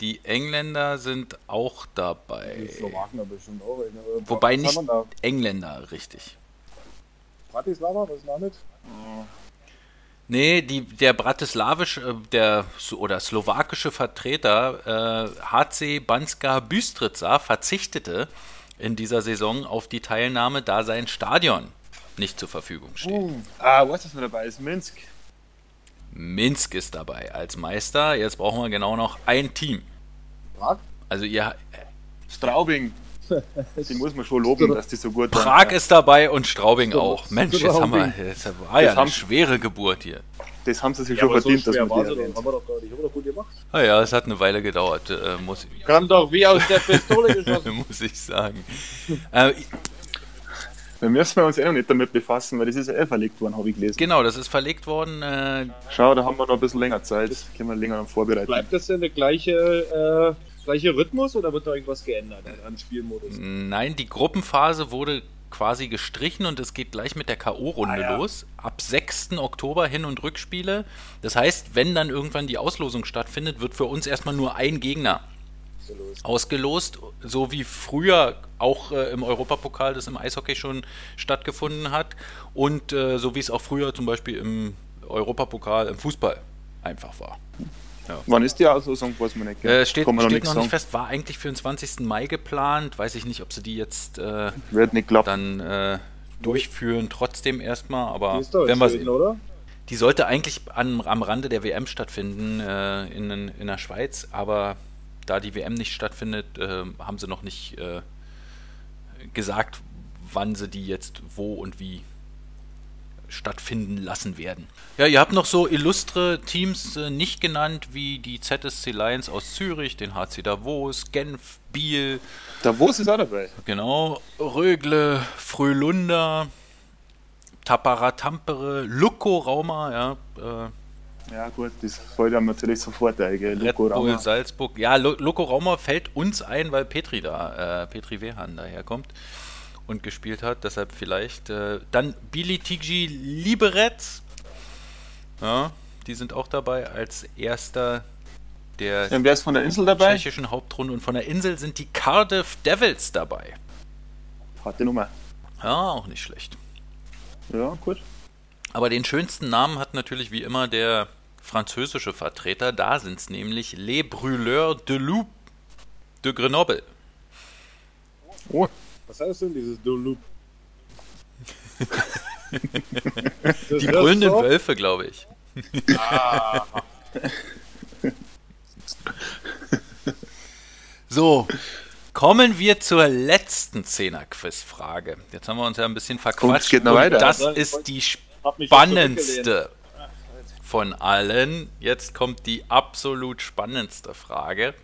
Die Engländer sind auch Die dabei. Slowaken haben bestimmt auch. Wobei nicht Engländer, richtig. Bratislava, was ist damit? Nee, die, der bratislawische, äh, der oder slowakische Vertreter äh, HC Banska Bystrica verzichtete in dieser Saison auf die Teilnahme, da sein Stadion nicht zur Verfügung steht. Ah, was ist noch dabei? Ist Minsk. Minsk ist dabei als Meister. Jetzt brauchen wir genau noch ein Team. Prag? Also ihr Straubing. Die muss man schon loben, dass die so gut waren. Prag ist dabei und Straubing auch. Mensch, jetzt haben wir, das war ja Das eine haben- schwere Geburt hier. Das haben sie sich Ja, schon aber so verdient, dass man die. Haben wir doch gar nicht. Haben wir doch gut gemacht. Ah ja, es hat eine Weile gedauert, äh, muss, Kam doch wie aus der Pistole geschossen. muss ich sagen. Äh, Wir müssen wir uns eh noch nicht damit befassen, weil das ist ja eh verlegt worden, habe ich gelesen. genau, das ist verlegt worden. Äh, Schau, da haben wir noch ein bisschen länger Zeit. Können wir länger vorbereiten. Bleibt das denn der gleiche, äh, gleiche Rhythmus oder wird da irgendwas geändert an Spielmodus? Nein, die Gruppenphase wurde quasi gestrichen und es geht gleich mit der K.O.-Runde Ah, ja. los. Ab 6. Oktober Hin- und Rückspiele. Das heißt, wenn dann irgendwann die Auslosung stattfindet, wird für uns erstmal nur ein Gegner ausgelost, so wie früher auch äh, im Europapokal das im Eishockey schon stattgefunden hat und äh, so wie es auch früher zum Beispiel im Europapokal im Fußball einfach war. Wann ist die Auslosung? Weiß man nicht. Äh, steht man steht noch nicht sagen. fest, war eigentlich für den 20. Mai geplant. Weiß ich nicht, ob sie die jetzt äh, Wird nicht klappen. dann äh, durchführen, trotzdem erstmal, aber Die ist doch wenn wir Schweden, oder? die sollte eigentlich an, am Rande der WM stattfinden äh, in, in der Schweiz, aber da die WM nicht stattfindet, äh, haben sie noch nicht äh, gesagt, wann sie die jetzt wo und wie stattfinden lassen werden. Ja, ihr habt noch so illustre Teams äh, nicht genannt, wie die ZSC Lions aus Zürich, den HC Davos, Genf, Biel, Davos ist auch dabei. Genau, Rögle, Frölunda, Tapara Tampere, Lucco Rauma, ja, äh, Ja gut, das fällt einem natürlich sofort ein. Gell? Red Bull Rama. Salzburg. Ja, Lucco Rauma fällt uns ein, weil Petri da, äh, Petri Wehan daherkommt und gespielt hat, deshalb vielleicht. Äh, dann Billy Tigi Liberec, ja, die sind auch dabei als erster der Ja, wer ist von der Insel dabei? tschechischen Hauptrunde und von der Insel sind die Cardiff Devils dabei. Harte Nummer. Ja, auch nicht schlecht. Ja, gut. Aber den schönsten Namen hat natürlich wie immer der französische Vertreter. Da sind es nämlich Les Brûleurs de Loup de Grenoble. Oh, Was heißt denn dieses Dulup? Die brüllenden Wölfe, glaube ich. so, kommen wir zur letzten Zehner-Quiz-Frage. Jetzt haben wir uns ja ein bisschen verquatscht. es geht noch und weiter. Das ist die spannendste von allen. Jetzt kommt die absolut spannendste Frage.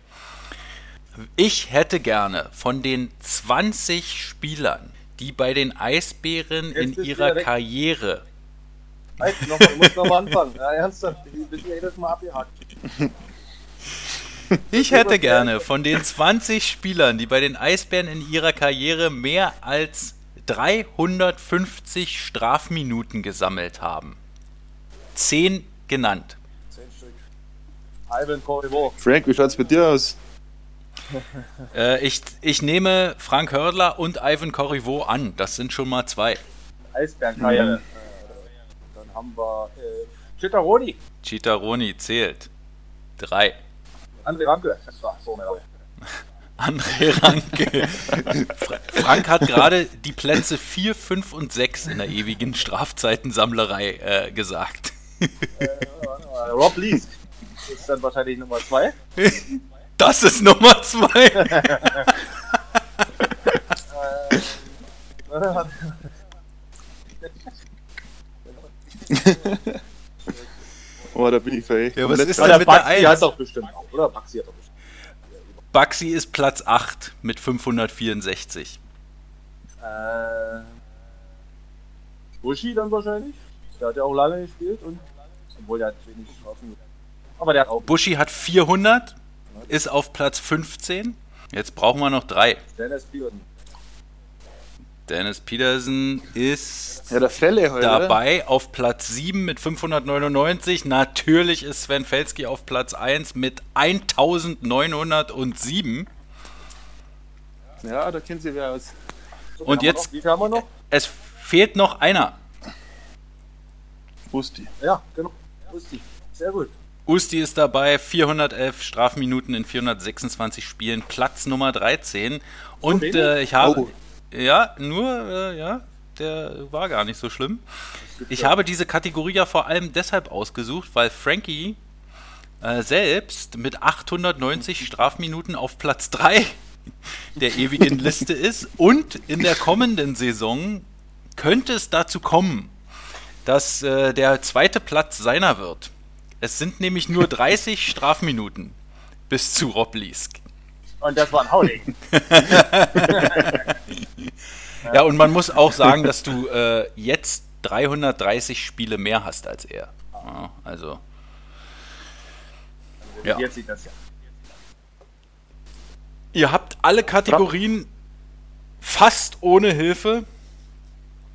Ich hätte gerne von den 20 Spielern, die bei den Eisbären Jetzt in ihrer. Karriere Halt, noch mal, ich muss nochmal anfangen. Ja, ernsthaft, die bist ja jedes Mal abgehakt. Ich hätte gerne von den 20 Spielern, die bei den Eisbären in ihrer Karriere mehr als 350 Strafminuten gesammelt haben. 10 genannt. Zehn Stück. Ivan Corriveau. Frank, wie schaut's bei dir aus? Äh, ich, ich nehme Frank Hördler und Ivan Corriveau an. Das sind schon mal zwei. Eisbärenkarriere. Äh, dann haben wir äh, Chittaroni. Chitaroni zählt. Drei. André Ranke. Das war so André Ranke. Fra- Frank hat gerade die Plätze 4, 5 und 6 in der ewigen Strafzeitensammlerei äh, gesagt. Äh, Rob Lees. Ist dann wahrscheinlich Nummer zwei. Das ist Nummer 2. Oh, da bin ich fähig. Ja, was ist Ja, denn der mit der Baxi hat 1? doch bestimmt auch, oder? Baxi hat doch bestimmt. Baxi ist Platz 8 mit 564. Äh, Buschi dann wahrscheinlich. Der hat ja auch lange gespielt und obwohl er hat wenig Strafen. Aber der hat auch. Buschi hat 400, ist auf Platz 15. Jetzt brauchen wir noch drei. Dennis Peterson. Dennis Peterson ist Ja, heute. dabei auf Platz 7 mit 599. Natürlich ist Sven Felski auf Platz 1 mit 1907. Ja, da kennt sie wer aus. So, Und jetzt- noch? Haben wir noch? Es fehlt noch einer. Busti. Ja, genau. Lustig. Sehr gut. Usti ist dabei, 411 Strafminuten in 426 Spielen, Platz Nummer 13. Und wenig? äh, ich habe. Oh. Ja, nur, äh, ja, der war gar nicht so schlimm. Ich habe diese Kategorie ja vor allem deshalb ausgesucht, weil Frankie äh, selbst mit 890 Strafminuten auf Platz 3 der ewigen Liste ist. Und in der kommenden Saison könnte es dazu kommen, dass äh, der zweite Platz seiner wird. Es sind nämlich nur 30 Strafminuten bis zu Rob Liesk. Und das war ein Howling. Ja, und man muss auch sagen, dass du äh, jetzt 330 Spiele mehr hast als er. Ja, also, Ja. Jetzt sieht das ja. ihr habt alle Kategorien fast ohne Hilfe,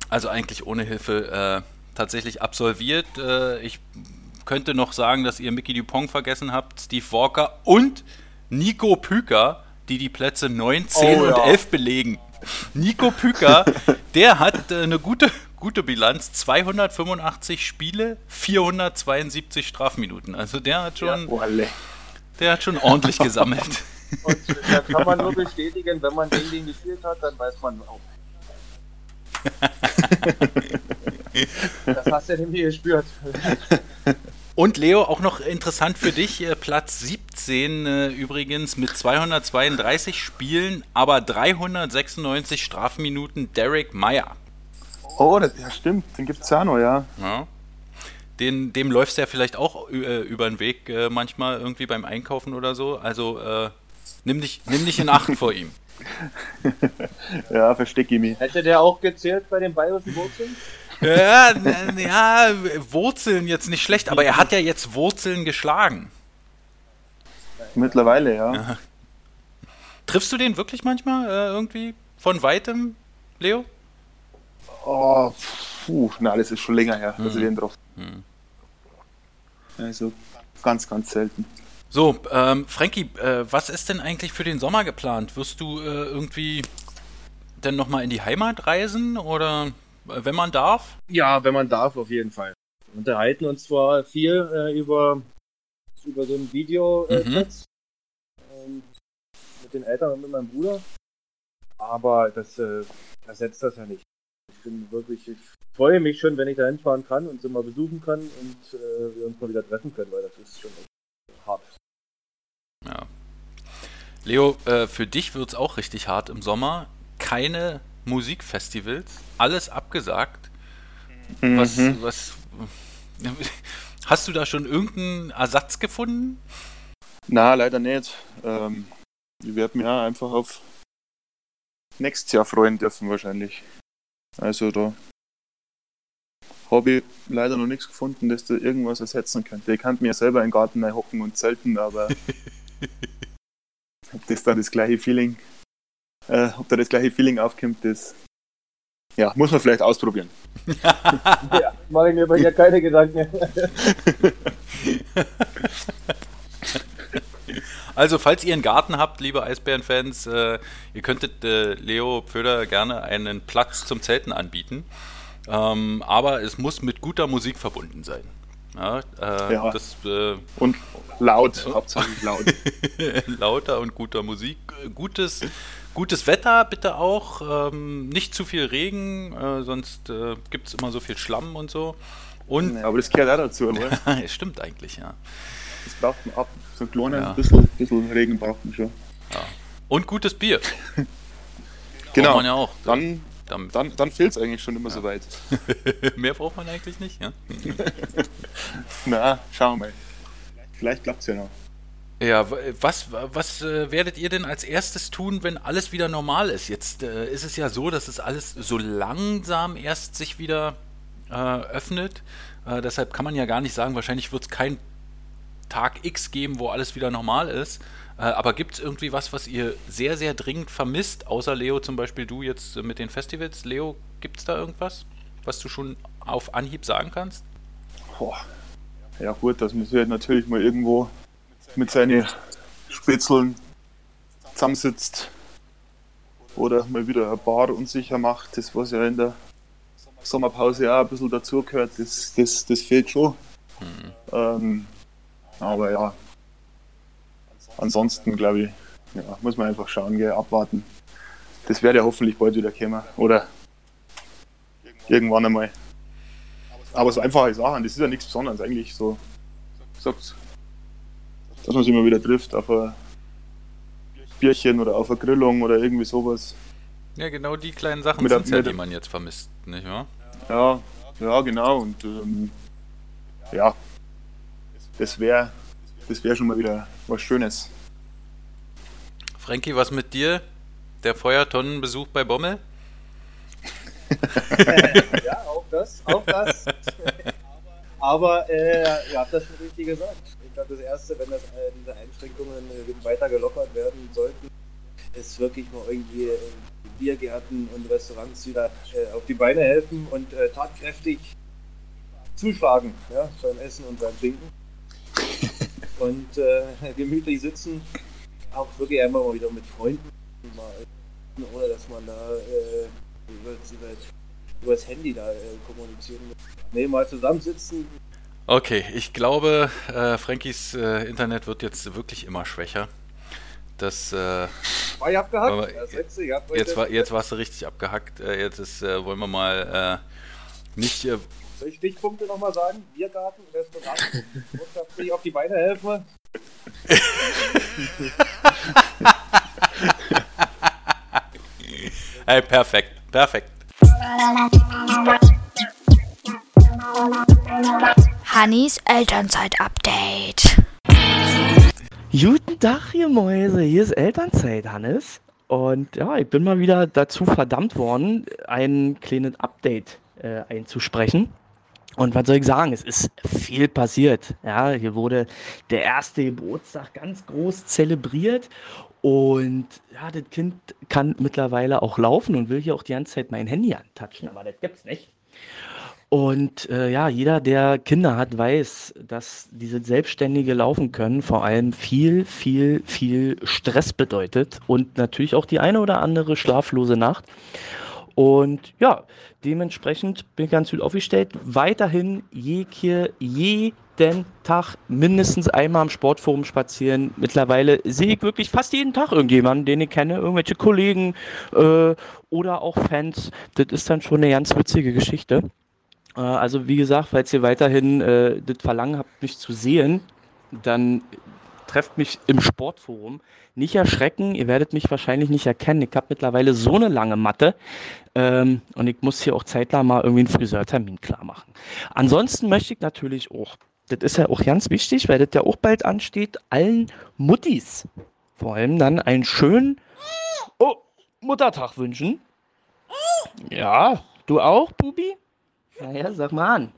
also eigentlich ohne Hilfe, äh, tatsächlich absolviert. Äh, ich könnte noch sagen, dass ihr Mickey Dupont vergessen habt, Steve Walker und Nico Püker, die die Plätze 9, 10 Oh, und ja. 11 belegen. Nico Püker, der hat äh, eine gute, gute Bilanz, 285 Spiele, 472 Strafminuten. Also der hat schon, Oh, alle. der hat schon ordentlich gesammelt. Und da kann man nur bestätigen, wenn man gegen den gespielt hat, dann weiß man auch. Das hast du nämlich gespürt. Und Leo, auch noch interessant für dich, äh, Platz 17 äh, übrigens mit 232 Spielen, aber 396 Strafminuten Derek Meyer. Oh, das, ja stimmt, den gibt's ja noch, ja. Ja. Den, dem läufst du ja vielleicht auch äh, über den Weg äh, manchmal irgendwie beim Einkaufen oder so. Also äh, nimm, dich, nimm dich in Acht vor ihm. Ja, versteck mich. Hätte der auch gezählt bei den bayerischen Wurzeln? Ja, ja, Wurzeln jetzt nicht schlecht, aber er hat ja jetzt Wurzeln geschlagen. Mittlerweile, ja. Triffst du den wirklich manchmal äh, irgendwie von weitem, Leo? Oh, puh, na, das ist schon länger her, dass ich den drauf. Also ganz, ganz selten. So, ähm, Frankie, äh, was ist denn eigentlich für den Sommer geplant? Wirst du äh, irgendwie denn nochmal in die Heimat reisen oder wenn man darf? Ja, wenn man darf, auf jeden Fall. Wir unterhalten uns zwar viel äh, über, über so ein Video äh, Mhm. Ähm, mit den Eltern und mit meinem Bruder, aber das äh, ersetzt das ja nicht. Ich bin wirklich, ich freue mich schon, wenn ich da hinfahren kann und sie mal besuchen kann und äh, wir uns mal wieder treffen können, weil das ist schon hart. Ja. Leo, äh, für dich wird es auch richtig hart im Sommer. Keine Musikfestivals, alles abgesagt. Was, Mhm. was, hast du da schon irgendeinen Ersatz gefunden? Na, leider nicht. Ähm, ich werde mich auch einfach auf nächstes Jahr freuen dürfen wahrscheinlich. Also da habe ich leider noch nichts gefunden, das da irgendwas ersetzen könnte. Ich kann mir selber in den Garten hocken und zelten, aber das da das gleiche Feeling, äh, ob da das gleiche Feeling aufkommt, das ja, muss man vielleicht ausprobieren. Ja, mache ich mir bei dir keine Gedanken. Also, falls ihr einen Garten habt, liebe Eisbärenfans, äh, ihr könntet äh, Leo Pföder gerne einen Platz zum Zelten anbieten. Ähm, aber es muss mit guter Musik verbunden sein. Ja, äh, Ja. Das äh, Und laut, hauptsächlich laut. lauter und guter Musik. Äh, Gutes, gutes Wetter bitte auch. Ähm, nicht zu viel Regen, äh, sonst äh, gibt es immer so viel Schlamm und so. Und Ja, aber das gehört auch dazu, oder? es stimmt eigentlich, ja. Das braucht man ab. So ein kleines Ja. bisschen, bisschen Regen braucht man schon. Und gutes Bier. Genau. Braucht man ja auch. Dann, dann, dann fehlt es eigentlich schon immer so weit. mehr braucht man eigentlich nicht, ja. Na, schauen wir mal. Vielleicht klappt es ja noch. Ja, was, was äh, werdet ihr denn als erstes tun, wenn alles wieder normal ist? Jetzt äh, ist es ja so, dass es alles so langsam erst sich wieder äh, öffnet. Äh, deshalb kann man ja gar nicht sagen, wahrscheinlich wird es kein Tag X geben, wo alles wieder normal ist. Äh, aber gibt es irgendwie was, was ihr sehr, sehr dringend vermisst, außer Leo zum Beispiel du jetzt mit den Festivals? Leo, gibt es da irgendwas, was du schon auf Anhieb sagen kannst? Boah. Ja gut, man sich halt natürlich mal irgendwo mit seinen Spitzeln zusammensitzt oder mal wieder ein Bar unsicher macht, das was ja in der Sommerpause auch ein bisschen dazugehört, das, das, das fehlt schon. Mhm. Ähm, aber ja, ansonsten glaube ich, ja, muss man einfach schauen, gell, abwarten. Das wird ja hoffentlich bald wieder kommen. Oder irgendwann einmal. Aber so einfache Sachen, das ist ja nichts Besonderes eigentlich. So, sagt, dass man sich immer wieder trifft auf ein Bierchen oder auf eine Grillung oder irgendwie sowas. Ja, genau die kleinen Sachen sind ja, die man jetzt vermisst, nicht wahr? Ja, ja, genau. Und ähm, ja, das wäre das wär schon mal wieder was Schönes. Frankie, was mit dir? Der Feuertonnenbesuch bei Bommel? ja, auch das, auch das. Aber äh, ihr habt das schon richtig gesagt. Ich glaube, das Erste, wenn das, äh, diese Einschränkungen äh, weiter gelockert werden sollten, ist wirklich mal irgendwie äh, Biergärten und Restaurants wieder äh, auf die Beine helfen und äh, tatkräftig zuschlagen ja, beim Essen und beim Trinken. und gemütlich sitzen, auch wirklich einmal mal wieder mit Freunden, mal, ohne dass man da über, das Handy da kommunizieren muss. Nee, mal zusammensitzen. Okay, ich glaube, äh, Frankies äh, Internet wird jetzt wirklich immer schwächer. Das äh, war ich abgehackt? Wir, das letzte, jetzt, war, jetzt warst du richtig abgehackt. Äh, jetzt ist, äh, wollen wir mal äh, nicht. Äh, Soll ich Stichpunkte nochmal sagen? Biergarten, Restaurant, wirtschaftlich auf die Beine helfen? hey, perfekt, perfekt. Hannis Elternzeit-Update. Guten Tag, ihr Mäuse. Hier ist Elternzeit, Hannes. Und ja, ich bin mal wieder dazu verdammt worden, ein kleines Update äh, einzusprechen. Und was soll ich sagen? Es ist viel passiert. Ja, hier wurde der erste Geburtstag ganz groß zelebriert. Und ja, das Kind kann mittlerweile auch laufen und will hier auch die ganze Zeit mein Handy antatschen, aber das gibt's nicht. Und äh, ja, jeder, der Kinder hat, weiß, dass diese selbstständige Laufen können vor allem viel, viel, viel Stress bedeutet und natürlich auch die eine oder andere schlaflose Nacht. Und ja, dementsprechend bin ich ganz gut aufgestellt. Weiterhin je, jeden Tag mindestens einmal am Sportforum spazieren. Mittlerweile sehe ich wirklich fast jeden Tag irgendjemanden, den ich kenne, irgendwelche Kollegen äh, oder auch Fans. Das ist dann schon eine ganz witzige Geschichte. Äh, also wie gesagt, falls ihr weiterhin äh, das Verlangen habt, mich zu sehen, dann trefft mich im Sportforum. Nicht erschrecken, ihr werdet mich wahrscheinlich nicht erkennen. Ich habe mittlerweile so eine lange Matte ähm, und ich muss hier auch zeitnah mal irgendwie einen Friseurtermin klar machen. Ansonsten möchte ich natürlich auch, das ist ja auch ganz wichtig, weil das ja auch bald ansteht, allen Muttis vor allem dann einen schönen oh, Muttertag wünschen. Ja, du auch, Bubi? Naja, sag mal an.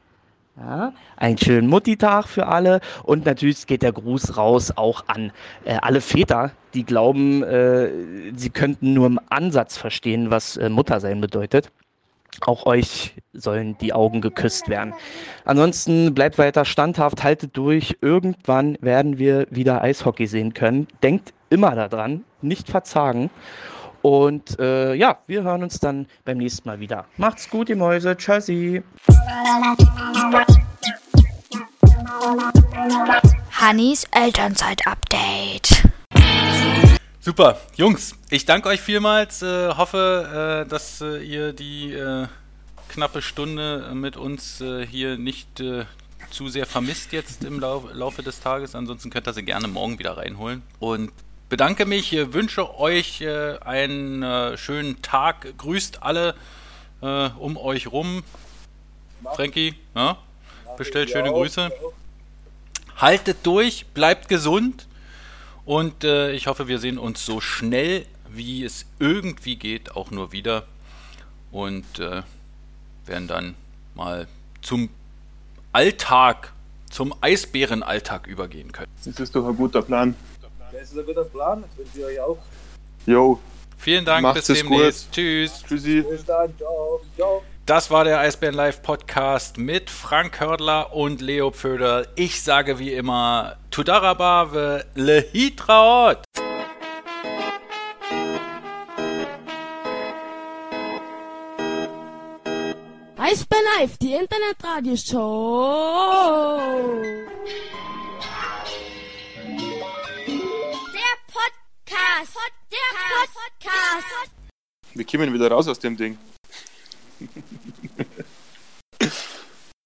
Ja, einen schönen Muttitag für alle und natürlich geht der Gruß raus auch an äh, alle Väter, die glauben, äh, sie könnten nur im Ansatz verstehen, was äh, Muttersein bedeutet. Auch euch sollen die Augen geküsst werden. Ansonsten bleibt weiter standhaft, haltet durch. Irgendwann werden wir wieder Eishockey sehen können. Denkt immer daran, nicht verzagen. Und äh, ja, wir hören uns dann beim nächsten Mal wieder. Macht's gut, die Mäuse. Tschüssi. Hannis Elternzeit-Update. Super, Jungs, ich danke euch vielmals. Äh, hoffe, äh, dass äh, ihr die äh, knappe Stunde mit uns äh, hier nicht äh, zu sehr vermisst jetzt im Lau Laufe des Tages. Ansonsten könnt ihr sie gerne morgen wieder reinholen. Und bedanke mich, wünsche euch äh, einen äh, schönen Tag, grüßt alle äh, um euch rum. Frankie, ja? bestellt schöne Grüße. Haltet durch, bleibt gesund und äh, ich hoffe, wir sehen uns so schnell wie es irgendwie geht auch nur wieder und äh, werden dann mal zum Alltag zum Eisbärenalltag übergehen können. Das ist doch ein guter Plan. Das ist ein guter Plan. Das wünsche ich euch auch. Jo, Vielen Dank, Macht's bis es demnächst. Tschüss. tschüssi. Bis dann. Ciao. Ciao. Das war der Eisbären Live Podcast mit Frank Hördler und Leo Pföderl. Ich sage wie immer, Tudarabave Lehitraot. Eisbär Live, die Internetradioshow. Podcast. Der Podcast. Wir kommen wieder raus aus dem Ding.